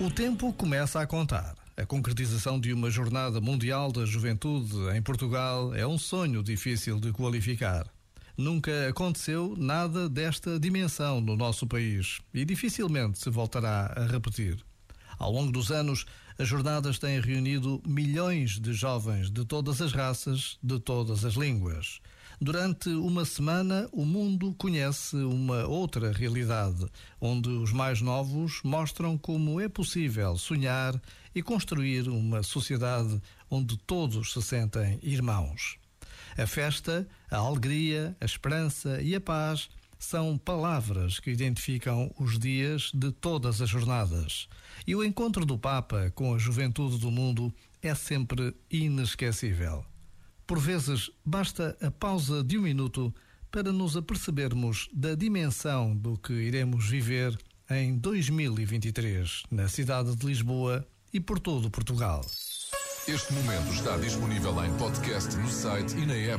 O tempo começa a contar. A concretização de uma jornada mundial da juventude em Portugal é um sonho difícil de qualificar. Nunca aconteceu nada desta dimensão no nosso país e dificilmente se voltará a repetir. Ao longo dos anos, as jornadas têm reunido milhões de jovens de todas as raças, de todas as línguas. Durante uma semana, o mundo conhece uma outra realidade, onde os mais novos mostram como é possível sonhar e construir uma sociedade onde todos se sentem irmãos. A festa, a alegria, a esperança e a paz são palavras que identificam os dias de todas as jornadas. E o encontro do Papa com a juventude do mundo é sempre inesquecível. Por vezes, basta a pausa de um minuto para nos apercebermos da dimensão do que iremos viver em 2023, na cidade de Lisboa e por todo Portugal. Este momento está disponível em podcast no site e na app.